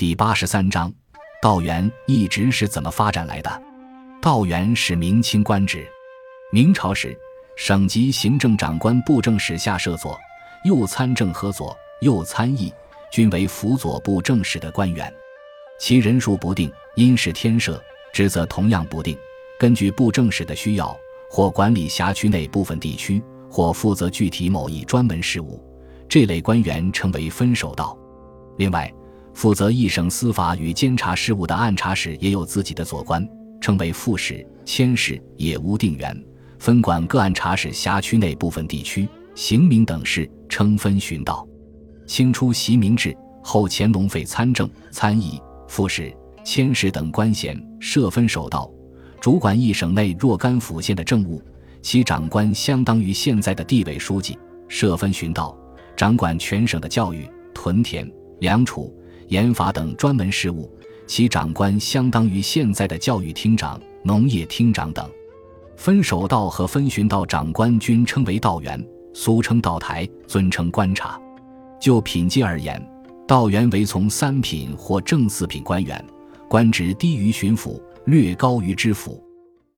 第八十三章，道员一直是怎么发展来的？道员是明清官职，明朝时，省级行政长官布政使下设左、右参政和左右参议，均为辅佐布政使的官员，其人数不定，因事天设，职责同样不定，根据布政使的需要，或管理辖区内部分地区，或负责具体某一专门事务。这类官员称为分守道。另外，负责一省司法与监察事务的按察使也有自己的左官，称为副使、佥使，也无定员，分管各按察使辖区内部分地区、刑名等事，称分巡道。清初袭明制后，乾隆废参政、参议、副使、佥使等官衔，设分守道，主管一省内若干府县的政务，其长官相当于现在的地委书记，设分巡道。掌管全省的教育、屯田、粮储、盐法等专门事务，其长官相当于现在的教育厅长、农业厅长等。分守道和分巡道长官均称为道员，俗称道台，尊称观察。就品阶而言，道员为从三品或正四品官员，官职低于巡抚，略高于知府。